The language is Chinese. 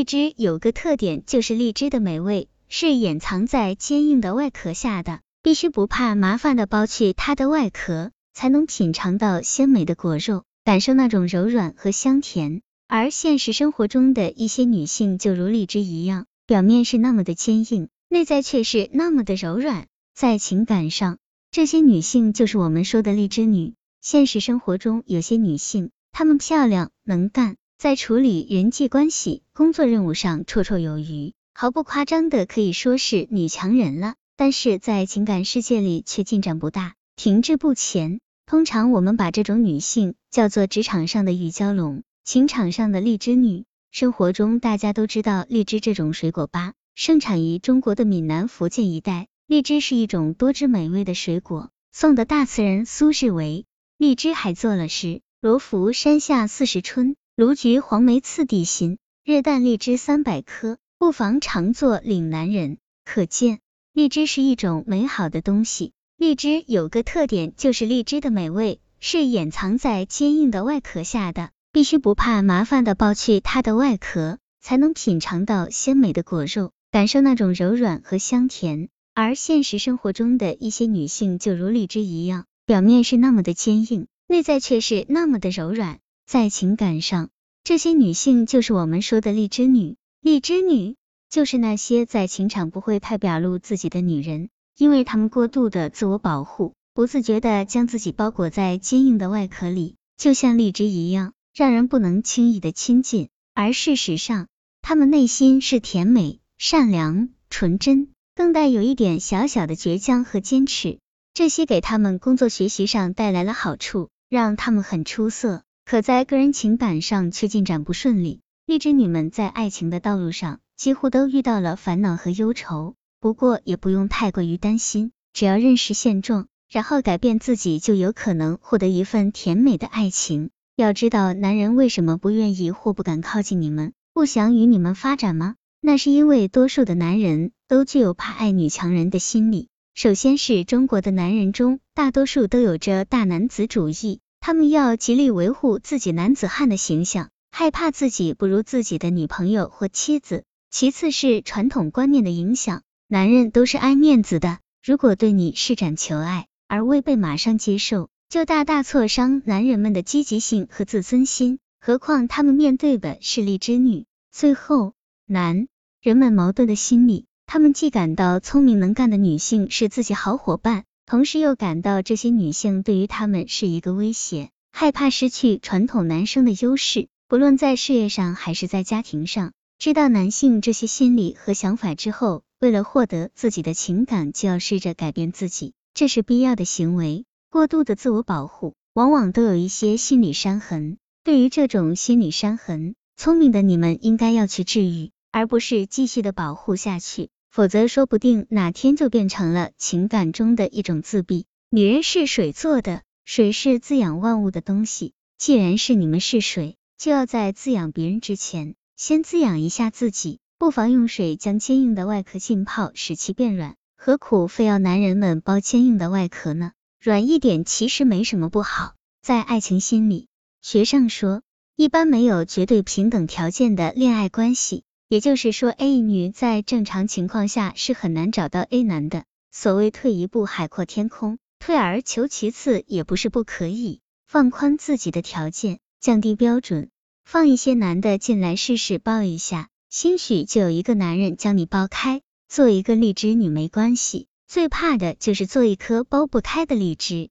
荔枝有个特点，就是荔枝的美味是掩藏在坚硬的外壳下的，必须不怕麻烦的剥去它的外壳，才能品尝到鲜美的果肉，感受那种柔软和香甜。而现实生活中的一些女性，就如荔枝一样，表面是那么的坚硬，内在却是那么的柔软。在情感上，这些女性就是我们说的荔枝女。现实生活中，有些女性，她们漂亮能干。在处理人际关系、工作任务上绰绰有余，毫不夸张的可以说是女强人了。但是在情感世界里却进展不大，停滞不前。通常我们把这种女性叫做职场上的玉娇龙，情场上的荔枝女。生活中大家都知道荔枝这种水果吧，盛产于中国的闽南、福建一带。荔枝是一种多汁美味的水果。宋的大词人苏轼为荔枝还作了诗：罗浮山下四时春。卢橘黄梅次第新，日啖荔枝三百颗，不妨常作岭南人。可见，荔枝是一种美好的东西。荔枝有个特点，就是荔枝的美味是掩藏在坚硬的外壳下的，必须不怕麻烦的剥去它的外壳，才能品尝到鲜美的果肉，感受那种柔软和香甜。而现实生活中的一些女性，就如荔枝一样，表面是那么的坚硬，内在却是那么的柔软。在情感上，这些女性就是我们说的荔枝女。荔枝女就是那些在情场不会太表露自己的女人，因为她们过度的自我保护，不自觉的将自己包裹在坚硬的外壳里，就像荔枝一样，让人不能轻易的亲近。而事实上，她们内心是甜美、善良、纯真，更带有一点小小的倔强和坚持。这些给她们工作学习上带来了好处，让她们很出色。可在个人情感上却进展不顺利，荔枝女们在爱情的道路上几乎都遇到了烦恼和忧愁。不过也不用太过于担心，只要认识现状，然后改变自己，就有可能获得一份甜美的爱情。要知道，男人为什么不愿意或不敢靠近你们，不想与你们发展吗？那是因为多数的男人都具有怕爱女强人的心理。首先是中国的男人中，大多数都有着大男子主义。他们要极力维护自己男子汉的形象，害怕自己不如自己的女朋友或妻子。其次是传统观念的影响，男人都是爱面子的，如果对你施展求爱而未被马上接受，就大大挫伤男人们的积极性和自尊心。何况他们面对的是荔枝女。最后，男人们矛盾的心理，他们既感到聪明能干的女性是自己好伙伴。同时又感到这些女性对于他们是一个威胁，害怕失去传统男生的优势，不论在事业上还是在家庭上。知道男性这些心理和想法之后，为了获得自己的情感，就要试着改变自己，这是必要的行为。过度的自我保护，往往都有一些心理伤痕。对于这种心理伤痕，聪明的你们应该要去治愈，而不是继续的保护下去。否则，说不定哪天就变成了情感中的一种自闭。女人是水做的，水是滋养万物的东西。既然是你们是水，就要在滋养别人之前，先滋养一下自己。不妨用水将坚硬的外壳浸泡，使其变软。何苦非要男人们剥坚硬的外壳呢？软一点其实没什么不好。在爱情心理学上说，一般没有绝对平等条件的恋爱关系。也就是说，A 女在正常情况下是很难找到 A 男的。所谓退一步海阔天空，退而求其次也不是不可以。放宽自己的条件，降低标准，放一些男的进来试试抱一下，兴许就有一个男人将你抱开。做一个荔枝女没关系，最怕的就是做一颗剥不开的荔枝。